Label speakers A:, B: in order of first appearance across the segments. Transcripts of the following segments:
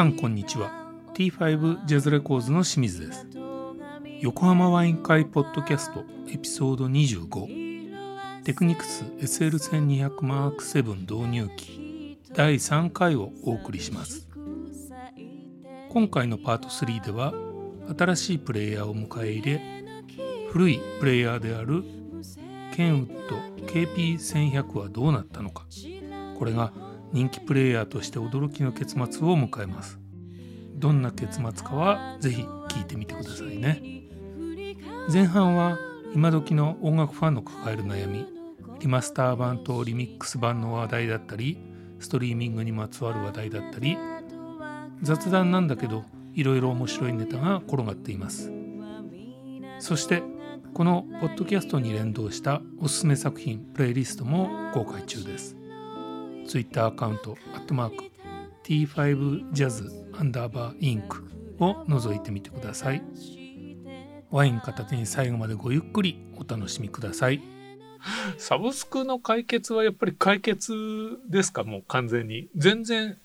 A: さんこんにちは。T5 ジャズレコーズの清水です。横浜ワイン会ポッドキャストエピソード25テクニクス SL1200 マーク7導入機第3回をお送りします。今回のパート3では新しいプレイヤーを迎え入れ古いプレイヤーであるケンウッド KP1100 はどうなったのか。これが人気プレイヤーとして驚きの結末を迎えます。どんな結末かはぜひ聞いてみてくださいね。前半は今時の音楽ファンの抱える悩みリマスター版とリミックス版の話題だったりストリーミングにまつわる話題だったり雑談なんだけどいろいろ面白いネタが転がっています。そしてこのポッドキャストに連動したおすすめ作品プレイリストも公開中です。Twitter アカウントアットマーク T5Jazz アンダーバーインクを覗いてみてください。ワイン片手に最後までごゆっくりお楽しみください。サブスクの解決はやっぱり解決ですか？もう完全に。全然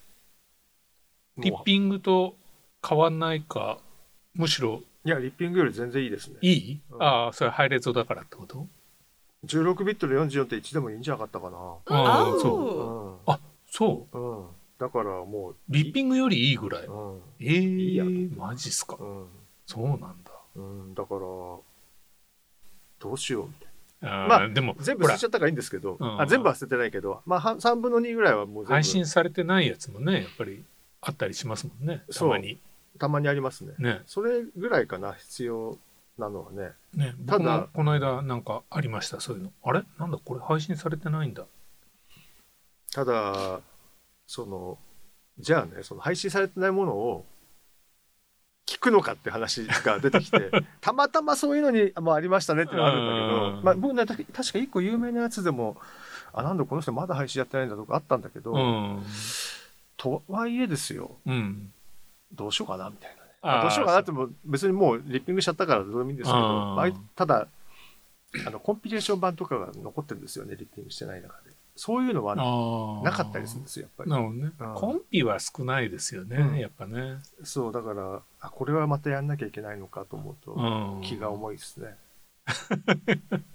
A: リッピングと変わんないか？むしろ
B: いやリッピングより全然いいですね。
A: いい、うん、ああそれハイレゾだからってこと？
B: 16ビットで44.1でもいいんじゃなかったかな。
A: ああそう、うん、あそう、
B: うん、だからもう
A: リッピングよりいいぐらい、うん、ええー、マジっすか、うん、そうなんだ、
B: うん、だからどうしようみたいな。
A: あまあでも
B: 全部捨てちゃったからいいんですけど、あ全部は捨ててないけどまあ3分の2ぐらいはもう
A: 配信されてないやつもねやっぱりあったりしますもんね。たまに。
B: たまにありますね。ね。それぐらいかな必要なのはね。
A: ねただこの間なんかありましたそういうの。あれ？なんだ？これ配信されてないんだ。
B: ただそのじゃあねその配信されてないものを聞くのかって話が出てきて たまたまそういうのにもありましたねっていうのはあるんだけど、まあ、僕ね確か一個有名なやつでもあなんだこの人まだ配信やってないんだとかあったんだけど、とはいえですよ、うん、どうしようかなみたいな。どうしようかなっても別にもうリッピングしちゃったからどうでもいいんですけど、ただあのコンピレーション版とかが残ってるんですよねリッピングしてない中で。そういうのはなかったりするんですよやっぱり。
A: なるほどね、うん、コンピは少ないですよね、うん、やっぱね。
B: そうだからあこれはまたやんなきゃいけないのかと思うと気が重いですね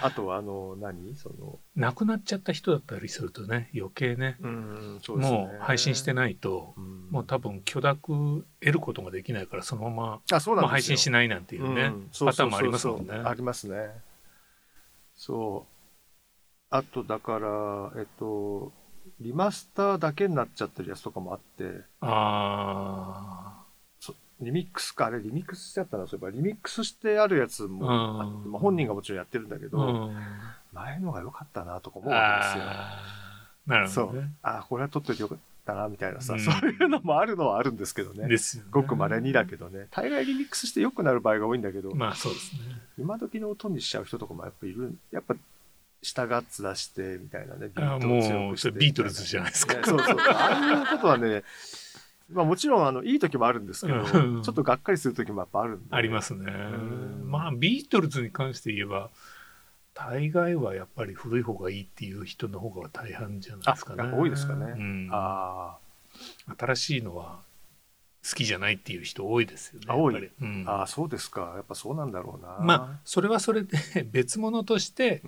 B: あとはあの何？その。
A: 亡くなっちゃった人だったりするとね余計ね,、うんそうですね。もう配信してないと、うん、もう多分許諾得ることができないからそのままあそうなん配信しないなんていうね、うん、パターンもありますもんね。
B: ありますね。そう。あとだからえっとリマスターだけになっちゃってるやつとかもあって。ああリミックスか、あれリミックスしちゃったな、そういえば、リミックスしてあるやつもあって、まあ、本人がもちろんやってるんだけど、前のが良かったなとか思うんですよ。
A: なるほ
B: ど、ね、そう。あこれは撮っといてよかったな、みたいなさ、うん、そういうのもあるのはあるんですけどね。ですよ、ね、ごく稀にだけどね。大概リミックスして良くなる場合が多いんだけど、
A: まあそうですね。
B: 今時の音にしちゃう人とかもやっぱいる。やっぱ下ガッツ出してみたいなね。
A: ビートを強くしてビートルズじゃないですか。
B: そうそう。ああいうことはね、まあもちろんあのいい時もあるんですけど、ちょっとがっかりする時もやっぱあるんで。
A: ありますね。まあビートルズに関して言えば、大概はやっぱり古い方がいいっていう人の方が大半じゃないですかね。
B: 多いですかね。うん、あ
A: あ。新しいのは好きじゃないっていう人多いですよね。
B: 多い。うん、ああ、そうですか。やっぱそうなんだろうな。
A: まあ、それはそれで 別物として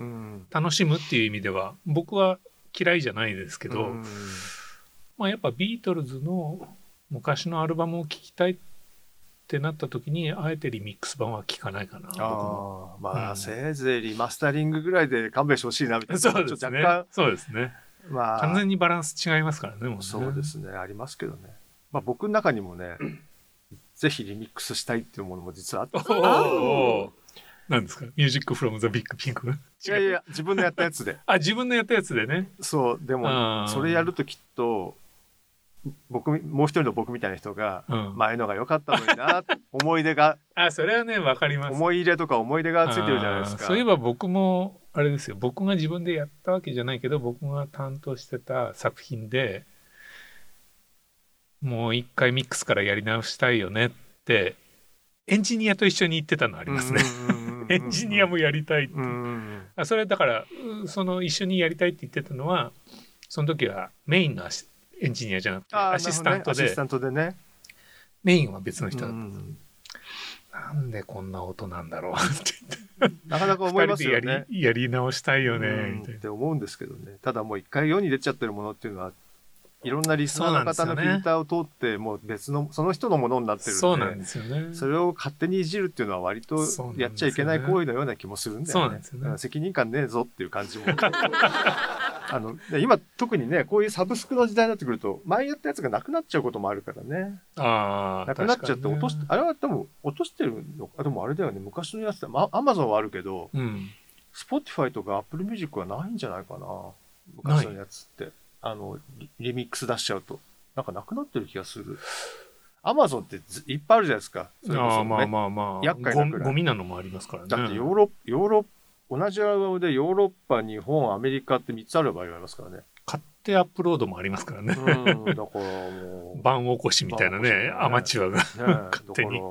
A: 楽しむっていう意味では、僕は嫌いじゃないですけど、まあやっぱビートルズの昔のアルバムを聴きたいってなった時にあえてリミックス版は聴かないかな
B: あまあ、うん、せいぜいリマスタリングぐらいで勘弁してほしいなみたいな。
A: そうですね。そうですね。まあ。完全にバランス違いますからねもうね。
B: そうですねありますけどね。まあ僕の中にもねぜひリミックスしたいっていうものも実はあって
A: 何ですか？ミュージックフロムザビッグピンク？
B: いやいや自分のやったやつで。
A: あ自分のやったやつでね。
B: そうでもそれやるときっと僕もう一人の僕みたいな人が前のが良かったのにな、思い出が
A: あそれはね分かります。
B: 思い入れとか思い出がついてるじゃないですか。
A: そういえば僕もあれですよ。僕が自分でやったわけじゃないけど僕が担当してた作品でもう一回ミックスからやり直したいよねってエンジニアと一緒に言ってたのありますね。エンジニアもやりたいって。あそれだからその一緒にやりたいって言ってたのはその時はメインのエンジニアじゃなくてアシスタントで、
B: ね。アシスタントでね。
A: メインは別の人だった、
B: うん
A: なんでこんな音なんだろうって
B: なかなか思いますよね。
A: りやり直したいよね、
B: って思うんですけどね。ただもう一回世に出ちゃってるものっていうのは、いろんなリスナーの方のフィルターを通って、もう別の、その人のものになってるんで、
A: そうなんですよね。
B: それを勝手にいじるっていうのは割とやっちゃいけない行為のような気もするんだよね。
A: そうなんですよね。
B: 責任感ねえぞっていう感じも。あので今特にねこういうサブスクの時代になってくると前やったやつがなくなっちゃうこともあるからね。
A: ああ
B: なくなっちゃって落とし、
A: 確
B: あれは多分落としてるのかでもあれだよね。昔のやつだまアマゾンはあるけど
A: うん。
B: スポティファイとかアップルミュージックはないんじゃないかな。昔のやつって。あのリリミックス出しちゃうと。なんかなくなってる気がする。アマゾンってずいっぱいあるじゃないですか。それこそ
A: ああまあまあまあ。
B: 厄介な
A: ゴミなのもありますからね。
B: だってヨーロッヨーロッ同じアルバムでヨーロッパ日本アメリカって3つある場合がありますからね。
A: 買ってアップロードもありますからね、
B: うんだからもう。
A: 番起こしみたいなね
B: ね。
A: アマチュアが
B: ね
A: 勝手に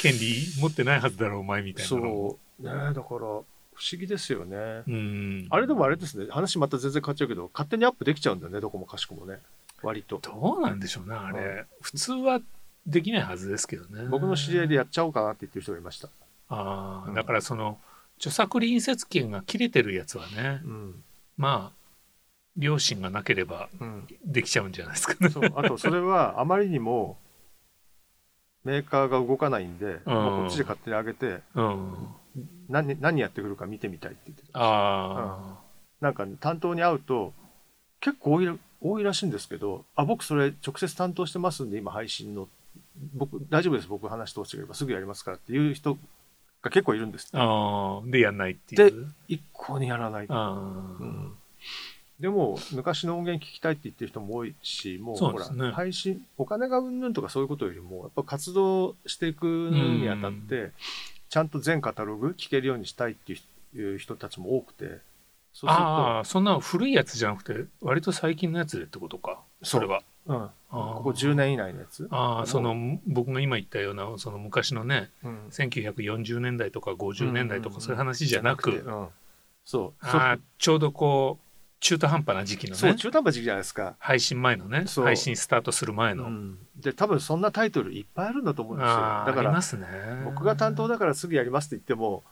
A: 権利持ってないはずだろうお前みたいな
B: そ
A: の
B: う。ねだから不思議ですよね、
A: うん。
B: あれでもあれですね。話また全然変わっちゃうけど勝手にアップできちゃうんだよねどこもかしこもね。割と。
A: どうなんでしょうねあれ、普通はできないはずですけどね。
B: 僕の知り合いでやっちゃおうかなって言ってる人がいました、
A: ああ、
B: うん。
A: だからその著作隣接権が切れてるやつはね
B: うん。
A: まあ良心がなければ
B: うん、
A: できちゃうんじゃないですかね。
B: そう。あとそれはあまりにもメーカーが動かないんで、もうこっちで勝手に上げて
A: うん。
B: 何何やってくるか見てみたいって言ってた
A: あ
B: なんか、担当に会うと結構多い多いらしいんですけどあ僕それ直接担当してますんで今配信の僕大丈夫です。僕話通してくればすぐやりますからっていう人が結構いるんです
A: あああでやんないっていう。
B: 一向にやらない、
A: ああ、
B: うん。でも昔の音源聞きたいって言ってる人も多いしもうほら
A: そうですね。
B: 配信お金がうんぬんとかそういうことよりもやっぱ活動していくにあたってちゃんと全カタログ聞けるようにしたいっていう人たちも多くてそうすると
A: ああそんな古いやつじゃなくて割と最近のやつでってことか。それは
B: うん、ここ10年以内のやつ、
A: ああその僕が今言ったようなその昔のね
B: うん、
A: 1940年代とか50年代とかそういう話じゃなく、
B: そう。
A: ちょうどこう中途半端な時期の
B: そう
A: ね
B: 中途半端時期じゃないですか、
A: 配信前のね配信スタートする前の、
B: うん、で多分そんなタイトルいっぱいあるんだと思うんですよ。だから
A: ますね。
B: 僕が担当だからすぐやりますって言っても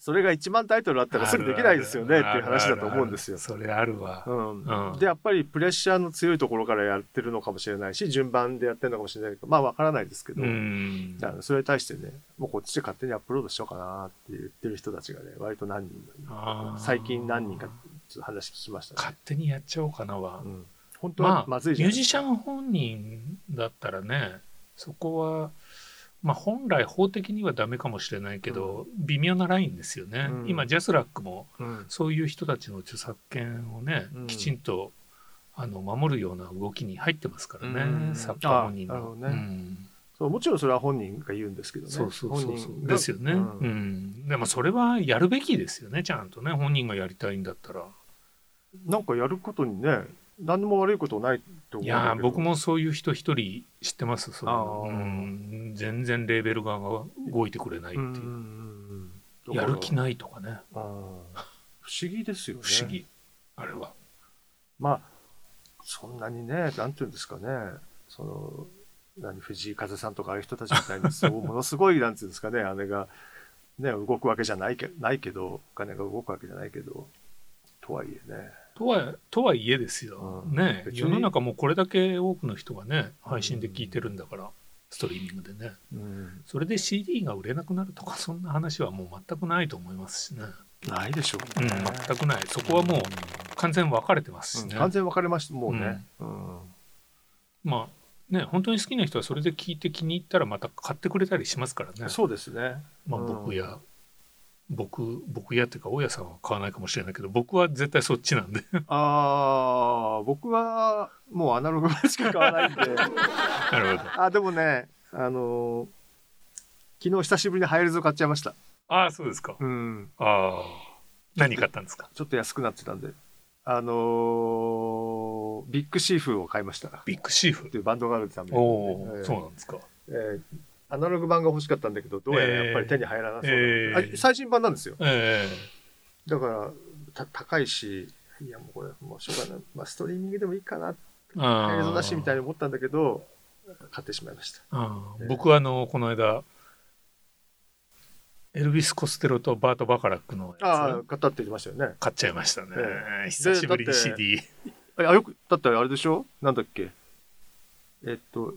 B: それが1万タイトルあったらすぐできないですよねっていう話だと思うんですよ。
A: それあるわ、
B: うん
A: うん
B: でやっぱりプレッシャーの強いところからやってるのかもしれないし順番でやってるのかもしれないけどまあわからないですけど、
A: うん
B: だからそれに対してねもうこっちで勝手にアップロードしようかなって言ってる人たちがね割と何人最近何人かちょっと話聞きましたね
A: 勝。手にやっちゃおうかなは、
B: うん、本当
A: まあ
B: はまずいじゃないですか
A: ミュージシャン本人だったらねそこはまあ本来法的にはダメかもしれないけど、微妙なラインですよね、
B: うん。
A: 今ジャスラックも
B: うん。
A: そういう人たちの著作権をね、
B: うん。
A: きちんとあの守るような動きに入ってますからね、
B: うん。
A: 作家本人の。
B: ね。
A: うん。
B: そうもちろんそれは本人が言うんですけどね。
A: そうそうそうですよね、
B: う
A: うん。んでもそれはやるべきですよねちゃんとね。本人がやりたいんだったら。
B: なんかやることにね何も悪いことないと思うん
A: いやー僕もそういう人一人知ってますそうん。全然レーベル側が動いてくれないっていう、
B: う
A: やる気
B: い
A: ないとかね。
B: 不思議ですよね。
A: 不思議、あれは。
B: まあそんなにねなんていうんですかね。その何藤井風さんとかああいう人たちみたいにそう ものすごいなんていうんですかね。姉がね動くわけじゃないけないけどお金が動くわけじゃないけど。とはいえね
A: とはとはいえですよ、
B: うん。
A: ね世の中もうこれだけ多くの人がね配信で聞いてるんだから、ストリーミングでね。
B: うん。
A: それで CD が売れなくなるとかそんな話はもう全くないと思いますしね、
B: ないでしょ
A: う、
B: うんね
A: 全くない。そこはもう完全分かれてますしね、
B: うん完全分かれましたもうね。うん。
A: まあね本当に好きな人はそれで聞いて気に入ったらまた買ってくれたりしますからね。
B: そうですね。
A: まあ、
B: うん。
A: 僕や、僕僕やっていうか大家さんは買わないかもしれないけど僕は絶対そっちなんで。
B: ああ僕はもうアナログしか買わないんで。
A: なるほど。
B: あでもねあのー昨日久しぶりにハイレゾを買っちゃいました。
A: ああそうですか。
B: うん。
A: ああ何買ったんですか？
B: ちょっと安くなってたんで。あのービッグシーフを買いました。っ
A: ビッグシーフ
B: ていうバンドがあるんですアメリカ
A: お
B: で
A: お、そうなんですか。
B: えーアナログ版が欲しかったんだけどどうやらやっぱり手に入らなそうな、
A: えー
B: あ最新版なんですよ。
A: え
B: だからた高いしいやもうこれもうしょうがない、まあ、ストリーミングでもいいかな。映像だしみたいに思ったんだけど買ってしまいました。ええ。
A: 僕はあのこの間エルビス・コステロとバート・バカラックの
B: あ
A: や
B: あ買ったって言ってましたよね。
A: つ買っちゃいましたね、
B: え
A: 久しぶりに CD
B: あよくだってあれでしょ？なんだっけ？えっと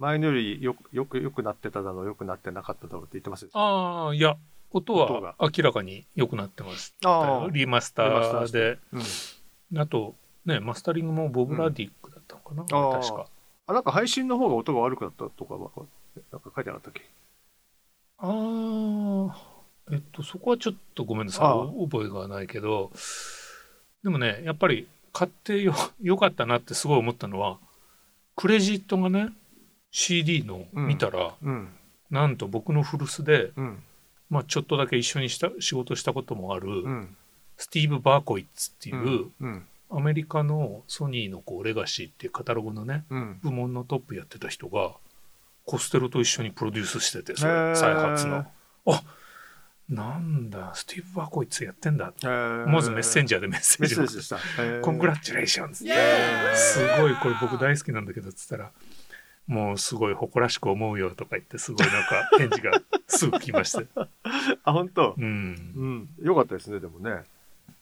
B: 前のよりよくよくよくなってただろうよくなってなかっただろうって言ってますよ。
A: ああいや音は明らかに良くなってます。
B: ああ。
A: リマスタ
B: ー
A: で。
B: うん。
A: あとねマスタリングもボブ・ラディックだったのかな、
B: ああ
A: 確か。
B: あなんか配信の方が音が悪くなったとかはなんか書いてなかったっけ？
A: ああえっとそこはちょっとごめんなさい。覚えがないけど。でもねやっぱり買ってよよかったなってすごい思ったのはクレジットがね CD の
B: うん。
A: 見たら、
B: うん。
A: なんと僕の古巣で、
B: うん。
A: まあ、ちょっとだけ一緒にした仕事したこともある、
B: うん。
A: スティーブ・バーコイッツっていう、
B: うん。
A: アメリカのソニーのこうレガシーっていうカタログのね
B: うん。
A: 部門のトップやってた人がコステロと一緒にプロデュースしててそ再発の。あなんだスティーブ・バーコイッツやってんだ。
B: えー。
A: まずメッセンジャーでメッセージをコングラチュレーションすごいこれ僕大好きなんだけどっつったらもうすごい誇らしく思うよとか言ってすごいなんか返事がすぐ来ました
B: あ本当？
A: うん。
B: うん。よかったですねでもね。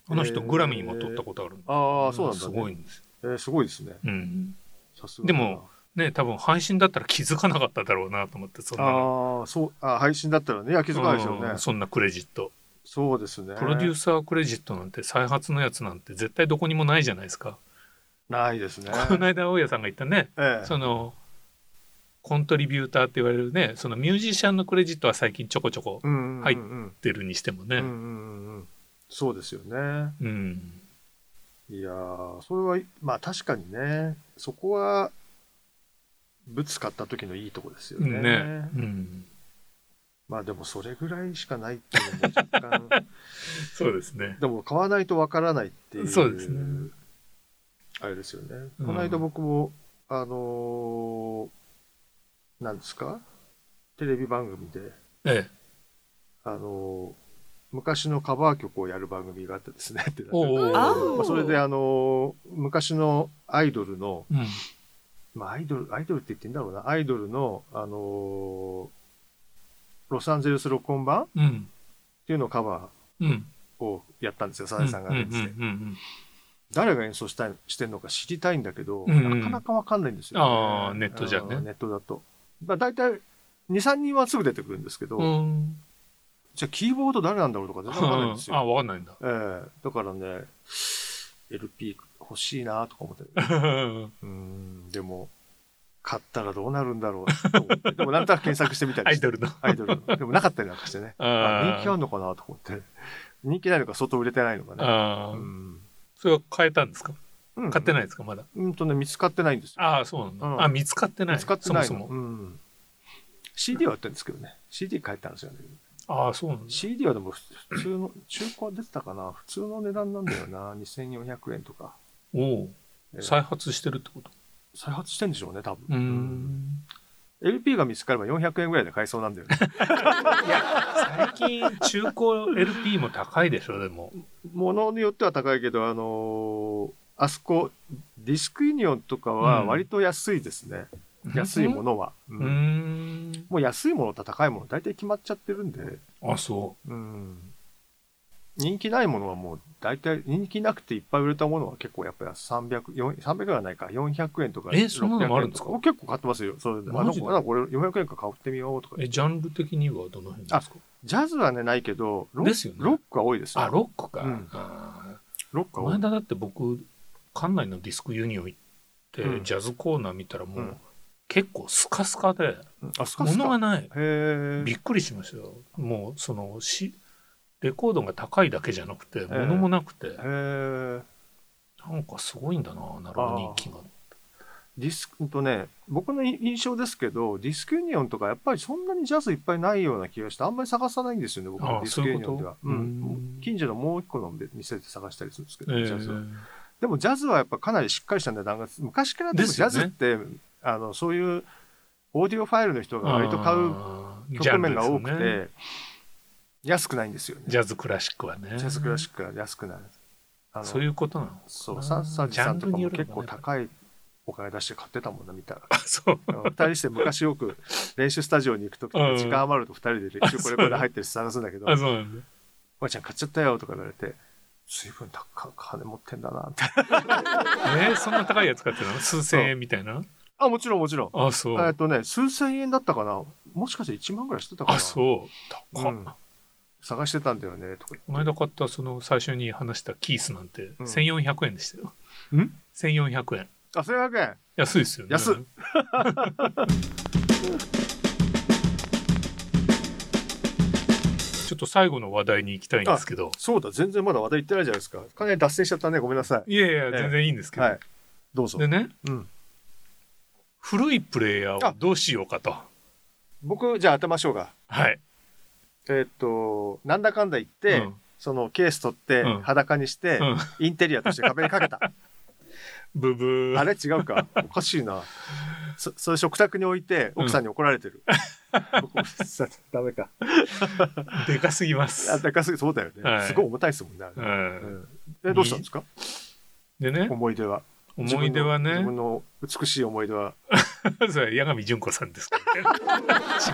A: あの人グラミーも取ったことあるんだ
B: ああそうなんだ
A: す
B: ね
A: ごいんですよ。
B: えーすごいですね。
A: うん。
B: さすが
A: でもね多分配信だったら気づかなかっただろうなと思ってそんなの。
B: ああそうあ配信だったらね。いや気づかないでしょうね。
A: うん。そんなクレジット。
B: そうですね。
A: プロデューサークレジットなんて再発のやつなんて絶対どこにもないじゃないですか、
B: ないですね。
A: この間大家さんが言ったね。
B: ええ。
A: そのコントリビューターって言われるねそのミュージシャンのクレジットは最近ちょこちょこ入
B: うん
A: 出るにしてもね。
B: うんうんうんうん。そうですよね。
A: うん。
B: いやーそれはまあ確かにね。そこはぶつかった時のいいとこですよね。
A: ね。うん。
B: まあでもそれぐらいしかないっていうのも若干。
A: そうですね。
B: でも買わないとわからないっていう。
A: そうですね。
B: あれですよね、
A: うん。
B: この間僕もあのーなんですか？テレビ番組で。
A: ええ。
B: あのー昔のカバー曲をやる番組があってですね。ってなって。
A: お
C: あ
A: お
B: まあ、それであのー昔のアイドルの、
A: うん。
B: まあ、アイドルアイドルって言っていいんだろうな。アイドルの、あのーロサンゼルス録音版？っ
A: うん。
B: ていうのをカバ
A: うん。
B: ーをやったんですよ。サザエさんが出てて、
A: うんうんうんうん
B: 誰が演奏したいしてるのか知りたいんだけど、
A: うんうん。
B: なかなかわかんないんですよ、
A: あーネットじゃね。
B: ネットだと。まあ、大体23人はすぐ出てくるんですけど、
A: うん。
B: じゃあキーボード誰なんだろうとか全然わかんないんですよ。
A: あわかんないんだ。
B: ええ。だからね LP 欲しいなとか思って。うん。でも買ったらどうなるんだろうと思って。でもなんとなく検索してみたりして。
A: アイドルの。
B: アイドルの。でもなかったりなんかしてね。
A: あー。
B: あ人気あるのかなと思って。人気ないのか相当売れてないのかね。
A: ああ、
B: うん。
A: それは変えたんですか？
B: うん。
A: 買ってないですか？まだ。
B: うんとね見つかってないんですよ。
A: ああそうなんだ、
B: うん。
A: あ見つかってない。
B: 見つかってないの。
A: そもそも。
B: うん、CD は売ってるんですけどね。CD 買えたんですよね。
A: ああそうなんだ。
B: CD はでも普通の中古は出てたかな？普通の値段なんだよな。2400円とか、
A: おお
B: えー
A: 再発してるってこと？
B: 再発してんでしょうね多分。
A: うーん。
B: LP が見つかれば400円ぐらいで買えそうなんだよね。
A: いや最近中古 LP も高いでしょでも。
B: ものによっては高いけどあのーあそこディスクユニオンとかは割と安いですね、安いものは、う
A: うん。ーん。
B: もう安いものと高いもの大体決まっちゃってるんで、
A: あそ
B: う。ん、人気ないものはもう大体人気なくていっぱい売れたものは結構やっぱり300 4 300円はないか。400円とか
A: えそんなのもあるんですか
B: ？600円と結構買ってますよ。それであ
A: マジで？
B: なんかこれ400円か買ってみようとか。
A: うえジャンル的にはどの辺ですか？
B: ジャズはねないけどロ
A: ですよね。
B: ロックは多いですよ。
A: あロックか、
B: うん。
A: あ
B: ロックは多い。
A: ーこの間だって僕館内のディスクユニオン行って、
B: うん。
A: ジャズコーナー見たらもう、
B: うん。
A: 結構スカスカで
B: うん。あスカスカ？
A: 物がない。びっくりしましたよ。もうそのしレコードが高いだけじゃなくて
B: え
A: 物もなくて、なんかすごいんだななるほど人気が。
B: ディスクとね僕の印象ですけどディスクユニオンとかやっぱりそんなにジャズいっぱいないような気がしてあんまり探さないんですよね僕
A: あ
B: はディスクユニオンでは。
A: そういう
B: うん。
A: うん
B: 近所のもう一個の店で探したりするんですけど、
A: え
B: ジャズは。
A: ー
B: でもジャズはやっぱかなりしっかりした値段が昔からでもジャズって、あのそういうオーディオファイルの人が割と買う局面が多くて、
A: ね。
B: 安くないんですよね。
A: ジャズクラシックはね。
B: ジャズクラシックが安くない
A: そういうことなの
B: そうサッサージさんとかも結構高いお金出して買ってたもんな見たら。
A: あそう。
B: うん二人して昔よく練習スタジオに行く時時間余ると二人で練習これこれ入ってるし探すんだけど
A: あそうなんだ「
B: おばあちゃん買っちゃったよ」とか言われて「随分高い金持ってんだな」っ て
A: えー、そんな高いやつ買ってたの？数千円みたいな？
B: あもちろんもちろん。
A: あそう。
B: えっとね数千円だったかな？もしかして1万ぐらいしてたかな？
A: あそう。高っ、
B: うん。探してたんだよねとか。
A: この間買ったその最初に話したキースなんて
B: うん。
A: 1400円でしたよ、
B: ん
A: ？1400円。
B: あ1100円。
A: 安いですよね。
B: 安っ
A: ちょっと最後の話題に行きたいんですけど。
B: そうだ全然まだ話題言ってないじゃないですか。かなり脱線しちゃったねごめんなさい。
A: いやいや
B: え
A: 全然いいんですけど、
B: はい。どうぞ。
A: でね
B: うん。
A: 古いプレイヤーをどうしようかと。
B: 僕じゃあ当てましょうか
A: はい、
B: えーっとなんだかんだ言って、
A: うん。
B: そのケース取って
A: うん。
B: 裸にして、
A: うん、
B: インテリアとして壁にかけた。
A: ブブー。
B: あれ違うか？おかしいなそ それ食卓に置いて奥さんに怒られてる、ダメか。
A: でかすぎます。
B: あだからそうだよね、
A: はい。
B: すごい重たいですもんね
A: う
B: うん。んえどうしたんですか？
A: でね。
B: 思い出は。
A: 思い出はね。
B: 自分の自分の美しい思い出は。
A: それは八神純子さんですか？らね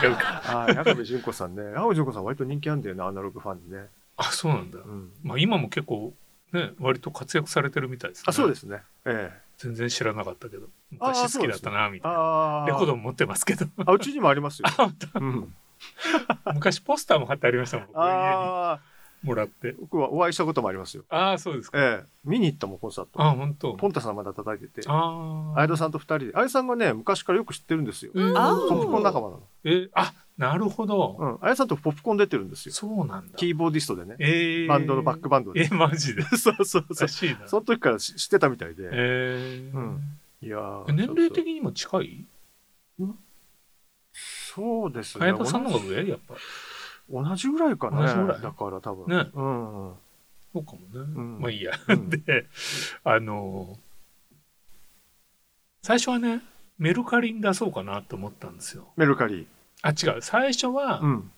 A: 違うか。
B: ああ矢上純子さんね。矢上純子さん割と人気あるんだよねアナログファンにね、
A: あそうなんだ、
B: うん、
A: まあ今も結構ね割と活躍されてるみたいですね。
B: あそうですね。ええ。
A: 全然知らなかったけど。
B: あー
A: 昔好きだったなみたいな。
B: ああ
A: レコードも持ってますけど。
B: あうちにもありますよ、
A: 昔ポスターも貼ってありましたもん。
B: ああ
A: もらって。
B: 僕はお会いしたこともありますよ。
A: ああそうですか。
B: ええ。見に行ったもんコンサート。
A: あ本当。
B: ポンタさんまだ叩いてて。
A: ああ
B: 相田さんと二人で。相田さんがね昔からよく知ってるんですよ。
A: えー
C: あ
B: ポップコーン仲間なの。
A: えあなるほど、
B: うん。相田さんとポップコーン出てるんですよ。
A: そうなんだ。
B: キーボーディストでね。
A: えー、
B: バンドのバックバンドで。
A: えマジで？
B: そうそうそう。
A: らしいな。
B: その時から知知ってたみたいで、
A: えー。
B: うん。いやー
A: 年齢的
B: に
A: にも近い？
B: そうですね。
A: 隼人さんの方が上？やっぱ。
B: 同じぐらいかね。
A: 同じぐらい？
B: だから多分。
A: ね。
B: うんうん。
A: そうかもね、
B: ん。
A: まあいいや、
B: うん。
A: であの最初はねメルカリに出そうかなと思ったんですよ。
B: メルカリ
A: あ違う。最初は、
B: うん。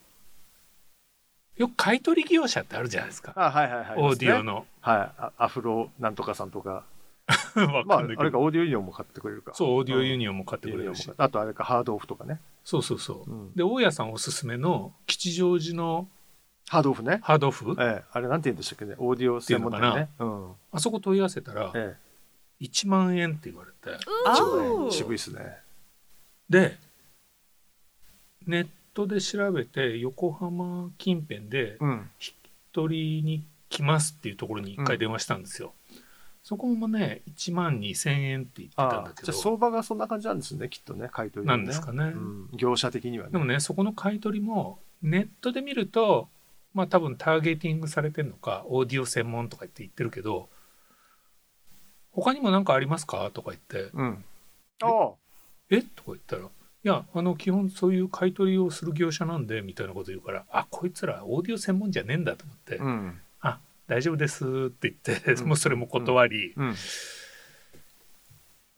A: よく買い取り業者ってあるじゃないですか、
B: あはいはいはい。
A: オーディオ
B: の。
A: の、
B: はい。あアフロなんとかさんとか。
A: わ
B: まああ
A: かんないけど、
B: れかオーディオユニオンも買ってくれるか。
A: そうオーディオユニオンも買ってくれるし、
B: 買あとあれかハードオフとかね、
A: そうそうそう。
B: うん。
A: で大家さんおすすめの吉祥寺の
B: ハードオフね。
A: ハードオフ？
B: ええ。あれなんて言うんでしたっけね？オーディオ専門店ね。うん。
A: あそこ問い合わせたら
B: え
A: 1万円って言われて。
B: 渋いですね。
A: でネットで調べて横浜近辺で
B: うん。
A: 取りに来ますっていうところに一回電話したんですよ、そこもね1万2,000円って言ってたん
B: ああ
A: だけど。
B: じゃあ相場がそんな感じなんですねきっとね買い取りの
A: なんですかね。
B: うん、業者的にはね。
A: でもねそこの買い取りもネットで見るとまあ多分ターゲティングされてるのかオーディオ専門とか言って言ってるけど他にも何かありますか？とか言って。
B: うん。ああ「
A: え？とか言ったら「いやあの基本そういう買い取りをする業者なんで」みたいなこと言うからあこいつらオーディオ専門じゃねえんだと思って「
B: うん。
A: あ大丈夫です」って言って、
B: うん。
A: もうそれも断り、
B: うん。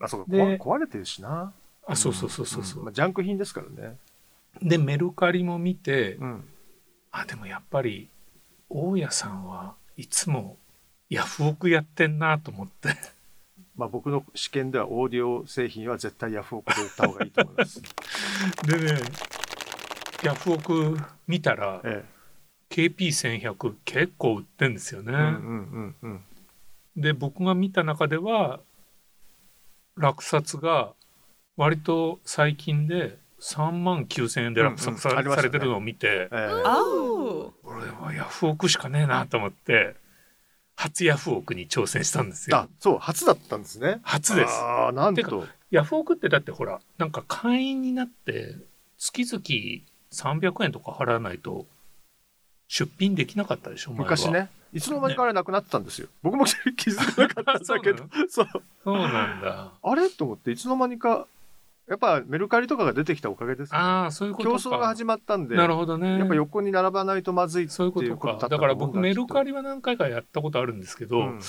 B: あそうか
A: で
B: 壊壊れてるしな。
A: あそうそうそうそうそう、
B: ん。まあ、ジャンク品ですからね。
A: でメルカリも見て、
B: うん。
A: あでもやっぱり大家さんはいつもヤフオクやってんなと思って
B: まあ僕の試験ではオーディオ製品は絶対ヤフオクで売った方がいいと思います。
A: でねヤフオク見たら
B: え
A: KP1100 結構売ってんですよね、
B: えうんうんうんうん。
A: で僕が見た中では落札が割と最近で3万9,000円で落札さ,、
B: うんうん。ありましたね。
A: れてるのを見て
B: ええ。
C: あ
A: 俺はヤフオクしかねえなと思って初ヤフオクに挑戦したんですよ。
B: あそう初だったんですね。
A: 初です。
B: ああなん
A: て
B: と
A: ヤフオクってだってほらなんか会員になって月々300円とか払わないと出品できなかったでしょ
B: 昔ね。いつの間にかあれなくなってたんですよ、僕も気づかなかったんだけど。そう。
A: そうなんだ。
B: あれ？と思っていつの間にかやっぱメルカリとかが出てきたおかげですね。
A: ああそういうことか。
B: 競争が始まったんで
A: なるほどね。
B: やっぱ横に並ばないとまずいって
A: そういうことか。だから僕メルカ
B: リ
A: リは何回かやったことあるんですけど、
B: うん。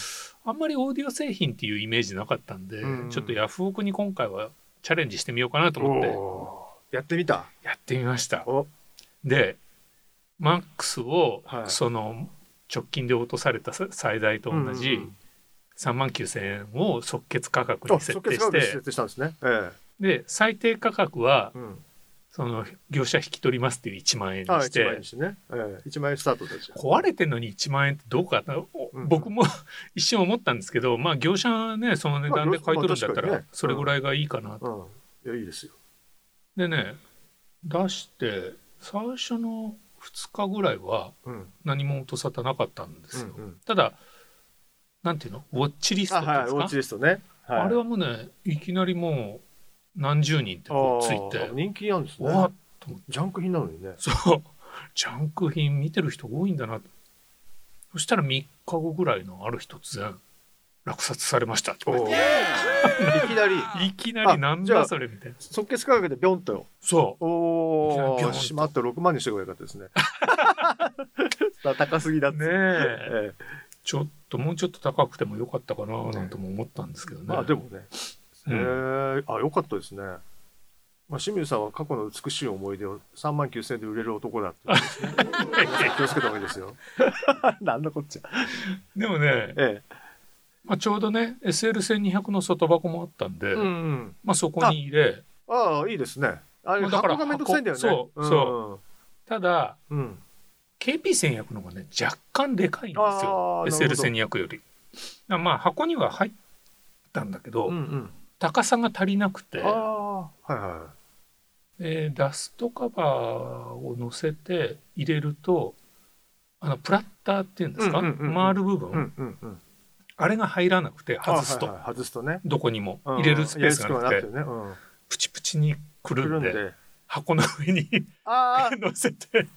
A: あんまりオーディオ製品っていうイメージなかったんで、
B: うん。
A: ちょっとヤフオクに今回はチャレンジしてみようかなと思って。
B: やってみた。
A: やってみました。
B: お。
A: でマックスを
B: はい。
A: その直近で落とされたさ最大と同じ
B: うん
A: 3万9,000円を即決価格に設定して
B: 設定したんですね。え
A: で最低価格は
B: え。うん。
A: その業者引き取りますっていう1万円に
B: あ、
A: し
B: 1万円してね。ええ。1万円スタートで
A: 壊れてんのに1万円ってどうかな、お
B: うん
A: 僕も 一瞬思ったんですけどまあ業者はねその値段で買い取るんだったらそれぐらいがいいかなと。
B: うん。いや、いいですよ。
A: でね出して最初の2日ぐらいは
B: うん。
A: 何も音沙汰なかったんですよ。
B: うんうん
A: ただなんていうの？ウォッチリストですか？
B: ウォッチリストね。はい。
A: あれはもうねいきなりもう何十人ってこうついて
B: 人気なんです
A: わっ
B: ね。
A: と思って
B: ジャンク品なのにね。
A: そうジャンク品見てる人多いんだなそしたら3日後ぐらいのある日突然落札されましたって言われ
B: いきなり
A: て いきなりなんだそれみたいな
B: 即決価格でビョンと。
A: そ
B: お
A: いきなりビョン
B: お。
A: と
B: しまって6万にしてくればよかったですね。高すぎだっ
A: う
B: て。
A: ねえ
B: ええ
A: ちょっともうちょっと高くてもよかったかななんても思ったんですけどね、
B: まあでもね。
A: うん
B: ええあ、よかったですね。まあ、清水さんは過去の美しい思い出を3万9000円で売れる男だってね。気をつけた方がいいですよ。なんだこっちゃ。
A: でもね、
B: え
A: まあ、ちょうどね SL1200 の外箱もあったんで、
B: え。うんうん。
A: まあ、そこに入れ
B: ああ、いいですね。あれ、
A: まあだから
B: 箱がめんどくさいんだよね。
A: 箱そうそただ
B: うん。うん。
A: KP1100 の方がね若干でかいんです
B: あ
A: よ
B: ーなるほど
A: SL1200 より。まあ箱には入ったんだけど、
B: うんうん。
A: 高さが足りなくて。
B: はいは
A: でダストカバーを乗せて入れるとあのプラッターっていうんですか、
B: うんうんうんうん。
A: 回る部分、
B: い。うんうんうん。
A: あれが入らなくて外すと、
B: あはいはい。外すと。ね。
A: どこにも。
B: うん
A: 入れるスペースがなくて、
B: 入れるスペースがなくてね。
A: プチプチにく
B: うん。
A: るんで。
B: で。
A: 箱の上に
B: あ
A: 乗せて。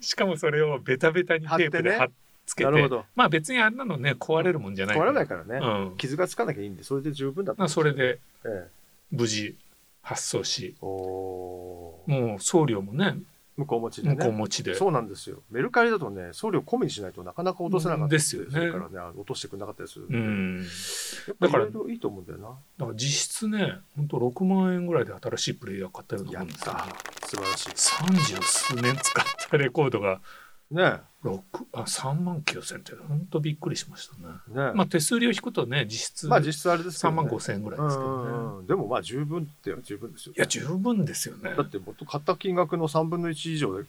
A: しかもそれをベタベタにテープで貼っつ
B: あ、
A: けて、
B: なるほど。
A: まあ別にあんなのね壊れるもんじゃない
B: 壊れないからね。
A: うん、
B: 傷がつかなきゃいいんで、それで十分だった
A: まあそれで
B: ええ。
A: 無事発送し
B: お。
A: もう送料もね
B: 向こう持ちで
A: 向こう
B: ね。
A: 持ちで
B: そうなんですよ。メルカリだとね、送料込みにしないとなかなか落とせなかったり
A: ですよね
B: るからね、落としてくれなかったりするん
A: だから
B: ぱいろいろいいと思うんだよな。
A: だから実質ねほんと6万円ぐらいで新しいプレイヤー買ったようなもんですよね
B: た。素晴らしい。
A: 三十数年使ったレコードが
B: ね。
A: 6あ3万9000って本当びっくりしましたね。
B: え。ね。え。
A: まあ手数料引くとね実質
B: まあ実質あれですけ
A: 3
B: どね。
A: 万5000円ぐらい
B: うん
A: ですけどね、
B: うんうんでもまあ十分って十分ですよ、
A: いや十分ですよね。
B: だってもっと買った金額の3分の1以上で。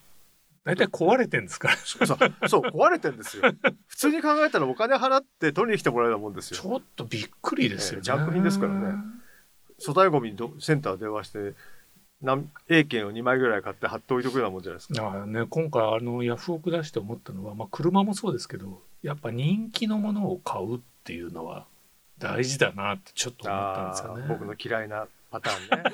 A: 大体壊れてんですから。
B: そうそう。壊れてんですよ。普通に考えたらお金払って取りに来てもらえるようなもんですよ。
A: ちょっとびっくりですよね、
B: ええジャンク品ですからね。粗大ごみどセンター電話して A 券を2枚ぐらい買って貼っておいとくようなもんじゃないですか。
A: ね今回あのヤフオク出して思ったのは、まあ、車もそうですけどやっぱ人気のものを買うっていうのは大事だなってちょっと思ったんですよね。
B: 僕の嫌いなパターンね。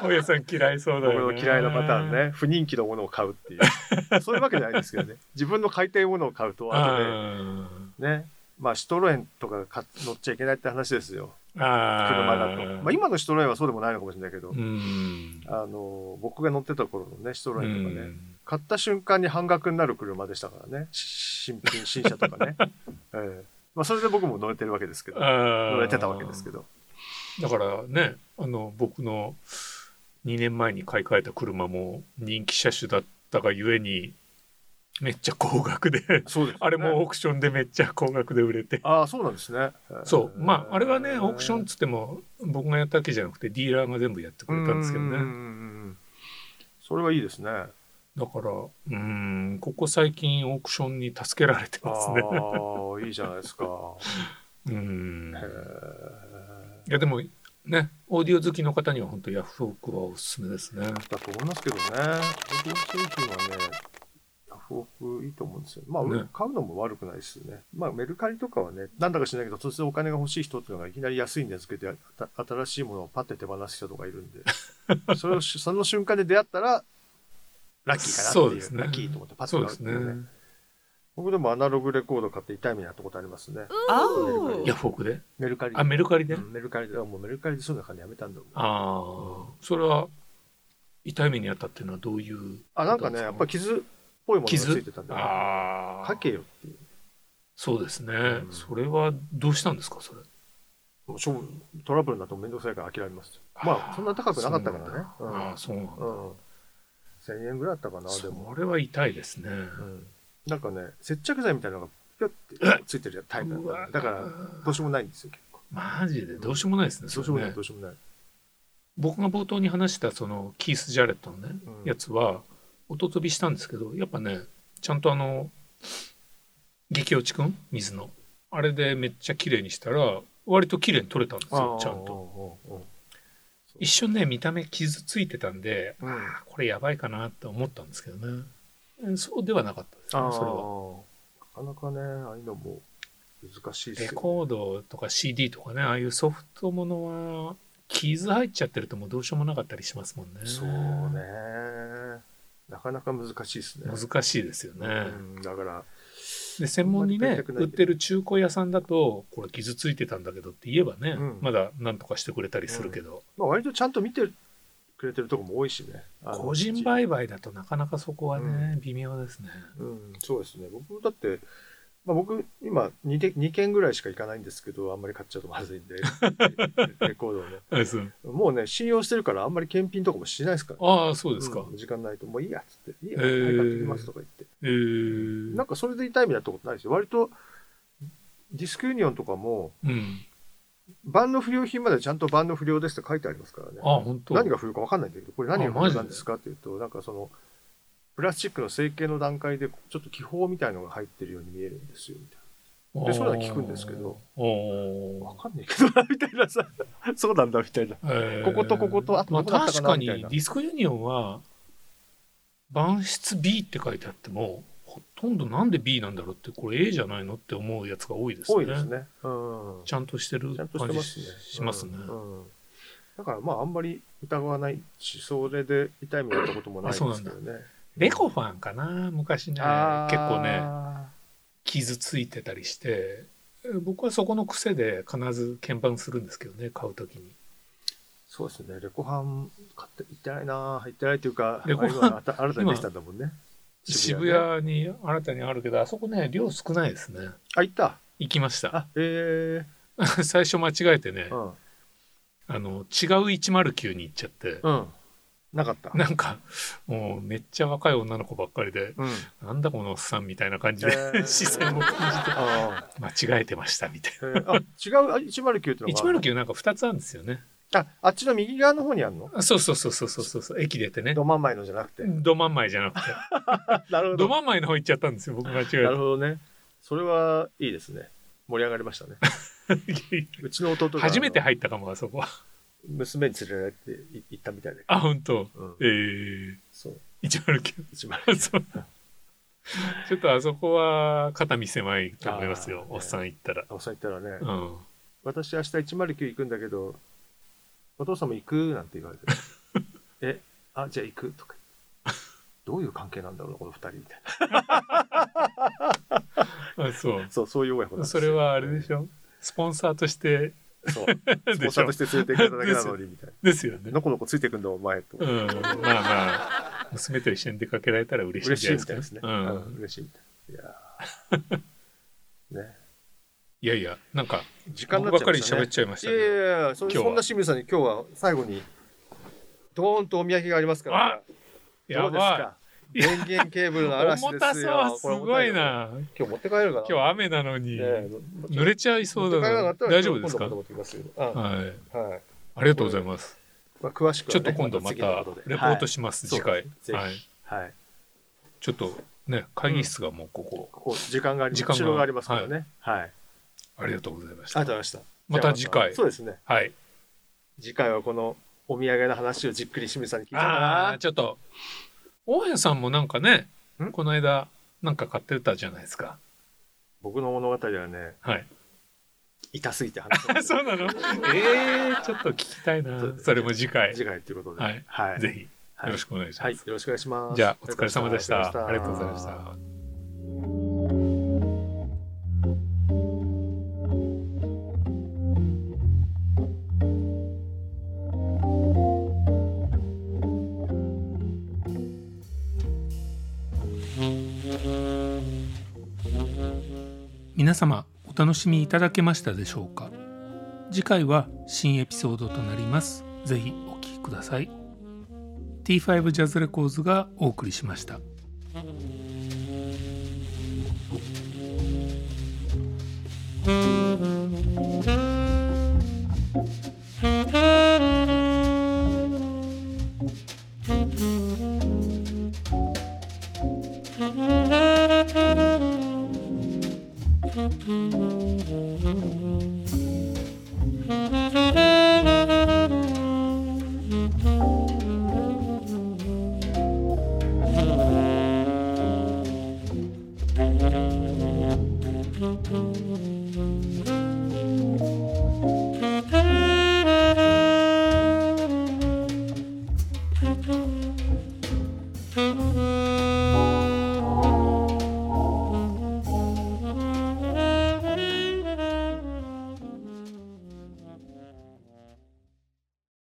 A: 大家さん嫌いそうだ
B: 僕
A: よね。
B: の嫌いなパターンね。不人気のものを買うっていう。そういうわけじゃないですけどね。自分の買いたいものを買うと後で
A: あ
B: ね。まあシトロエンとか買乗っちゃいけないって話ですよ車だと。まあ今のシトロエンはそうでもないのかもしれないけど、
A: うん。
B: あの僕が乗ってた頃のねシトロエンとかね、
A: うん。
B: 買った瞬間に半額になる車でしたからね。し新品新車とかね、ええ。まあ、それで僕も乗れてるわけですけど。乗
A: 乗
B: れてたわけですけど。
A: だからねあの僕の2年前に買い替えた車も人気車種だったがゆえにめっちゃ高額で。
B: そうです、ね、
A: あれもオークションでめっちゃ高額で売れて。
B: ああそうなんですね。
A: そう。まああれはねオークションっつっても僕がやったわけじゃなくてディーラーが全部やってくれたんですけどね。
B: それはいいですね。
A: だからうんここ最近オークションに助けられて
B: あ
A: ますね。
B: あいいじゃないですか。
A: うん。
B: へ
A: いやでもねオーディオ好きの方には本当ヤフオクはおすすめですね。
B: えだと思いますけどね。オーディオ製品はねヤフオクいいと思うんですよ。まあ、
A: ね。
B: 買うのも悪くないですよね。まあメルカリとかはねなんだか知らないけど突然お金が欲しい人っていうのがいきなり安いんでつけてあた新しいものをパッて手放す人とかいるんで。それをしその瞬間で出会ったらラッキーかなっていう。
A: そうですね。
B: ラッキーと思ってパッて買うっていうね。
A: ね
B: 僕でもアナログレコード買って痛い目にあったことありますね。
C: Oh.
A: ヤフオクで？
B: メルカリ
A: あメルカリで、
B: うんメルカリで。もうメルカリでそういうの金やめたんだもん。
A: ああそれは痛い目にあったっていうのはどういう
B: あなんかねやっぱ傷っぽいものがつ
A: 傷
B: いてたんで、ね、
A: ああ
B: かけよっていう。
A: そうですね、
B: ん。
A: それはどうしたんですか？それ。
B: もうトラブルになっても面倒くさいから諦めますまあそんな高くなかったからね。
A: ああそうなんだ、
B: うん、うん、1000円ぐらいだったかなでも、
A: それは痛いですね、
B: うん、なんかね接着剤みたいなのがぴピョってついてるタイプだだからどうしようもないんですよ結構。
A: マジで？どうしようもないですね。
B: どうしようもない、どうしようもない。
A: 僕が冒頭に話したそのキース・ジャレットのね、
B: うん。
A: やつは音飛びしたんですけどやっぱねちゃんとあの激落ちくん？水の。あれでめっちゃ綺麗にしたら割と綺麗に取れたんですよちゃんと。
B: と
A: 一瞬ね見た目傷ついてたんで、
B: うん。
A: ああこれやばいかなって思ったんですけどね。うんそうではなかったですね
B: あ
A: それは。
B: なかなかねああいうのも難しいですよ、ね、
A: レコードとか CD とかねああいうソフトものは傷入っちゃってるともうどうしようもなかったりしますもんね。
B: そうねなかなか難しいですね。
A: 難しいですよね、
B: うん、だから
A: で専門にね売ってる中古屋さんだとこれ傷ついてたんだけどって言えばね、
B: うん。
A: まだ何とかしてくれたりするけど、
B: まあ、割とちゃんと見てくれてるとこも多いしね。
A: 個人売買だとなかなかそこはね、
B: う
A: 微妙ですね。
B: うんそうですね。僕だって、まあ、僕今 2, て2件ぐらいしか行かないんですけどあんまり買っちゃうとまずいんで レコードをね。もうね信用してるからあんまり検品とかもしないですから、
A: ああそうですか、
B: うん時間ないともういいやっつって「いいや、買ってきます」とか言って。
A: えー、
B: なんかそれで痛い目になったことないですよ。割とディスクユニオンとかも
A: うん。
B: 版の不良品までちゃんと版の不良ですって書いてありますからね。
A: あ本当
B: 何が不良か分かんないんだけどこれ何が不良なんですかっていうとなんかそのプラスチックの成形の段階でちょっと気泡みたいのが入ってるように見えるんですよみたいでそういうのは聞くんですけど
A: お
B: な分かんないけどな みたいなさ。そうなんだみたいな。
A: えー。
B: こことこことあと
A: まあ確かにディスクユニオンは番質 B って書いてあってもほとんどなんで B なんだろうってこれ A じゃないのって思うやつが多いですね。
B: 多いですね。うん。
A: ちゃんとしてる感じ
B: ますね。
A: しますね、
B: だからまああんまり疑わないしそれで痛い目になったこともないんですけどね
A: レコファンかな昔ね。結構ね傷ついてたりして僕はそこの癖で必ず鍵盤するんですけどね買うときに。
B: そうですね。レコハン買って行ってないな行ってないっていうか
A: レコハン
B: あ今新たにできたんだもんね。
A: 渋
B: ね。
A: 谷に新たにあるけどあそこね量少ないですね。
B: あ行った？
A: 行きました。
B: あええ。
A: 最初間違えてね
B: うん。
A: あの違う109に行っちゃって
B: うんなかった。
A: なんかもうめっちゃ若い女の子ばっかりで
B: うん。
A: なんだこのおっさんみたいな感じで、
B: えー。
A: 視線を感じて
B: あ
A: 間違えてましたみたい
B: ーえー。あ違う？あ109って
A: な
B: のがある
A: 109なんか2つあるんですよね。
B: ああっちの右側の方にあるの？
A: あそうそうそうそうそうそうそう駅出てね。
B: ど真ん前のじゃなくて。
A: ど真ん前じゃなくて。
B: なるほど。
A: ど真ん前の方行っちゃったんですよ僕間違えて
B: なるほどね。それはいいですね。盛り上がりましたね。うちの弟が
A: 初めて入ったかもあそこは
B: 娘に連れられてい行ったみたいで。
A: あ本当？
B: うん。
A: えー、
B: そう。
A: 109
B: 一番
A: そう。ちょっとあそこは肩身狭いと思いますよ。
B: あー
A: おっさん行ったら。
B: あそう言ったらね、
A: うん。
B: 私明日109行くんだけどお父さんも行くなんて言われて えあじゃあ行くとか。どういう関係なんだろうなこの二人みたいな。
A: あそう。
B: そうそういう親子なんですよ。
A: それはあれでしょ？スポンサーとして
B: そう。スポンサーとして連れて行かれただけなのにみたい
A: ですよね。
B: なのこのこついてくんだお前と、
A: うん、まあまあ。娘と一緒に出かけられたら嬉しいじゃないです
B: いみたいですね。
A: う
B: うん。
A: ん、
B: 嬉しいみたい。ないやー。ね。
A: いやいやなんか
B: 時間に
A: 僕ばっかり
B: なっちゃいましたね。
A: い
B: やいやそんな清水さんに今日は最後にドーンとお土産がありますから。
A: あや
B: どうです
A: ば
B: か？電源ケーブルの
A: い
B: 嵐
A: 重
B: ですよ。
A: たすごい
B: よ
A: な。
B: 今日持って帰るかな。
A: 今日雨なのに。濡れちゃいそうだ
B: な。
A: 大丈夫ですか？はい。
B: はい。
A: ありがとうございます。
B: まあ詳しく
A: ちょっと今度またレポートします
B: はい。
A: 次回。はい。
B: はい。
A: ちょっとね会議室がもうここ。
B: ここ時間があり
A: 時間が。
B: 後ろがありますからね。はい。
A: ありがとうございまし
B: あ
A: た
B: りがとうございました。
A: また次回。
B: そうですね。
A: はい。
B: 次回はこのお土産の話をじっくり清水さんに聞いたか
A: あ
B: な。
A: あちょっと大家さんもなんかね
B: ん？
A: この間なんか買ってたじゃないですか。
B: 僕の物語はね
A: はい。
B: 痛すぎて話せない。
A: そうなの？ええちょっと聞きたいな。
B: そう
A: れも次回。
B: 次回ということで。
A: はい。
B: はい。
A: ぜひよ
B: はい
A: ろしくお願いします。
B: はい。よろしくお願いします。
A: じゃあお疲れ様でした。あ
B: あり
A: りがとう
B: ござい
A: まし
B: た
A: 皆様お楽しみいただけましたでしょうか？次回は新エピソードとなります。ぜひお聴きください。T5 ジャズレコーズがお送りしました。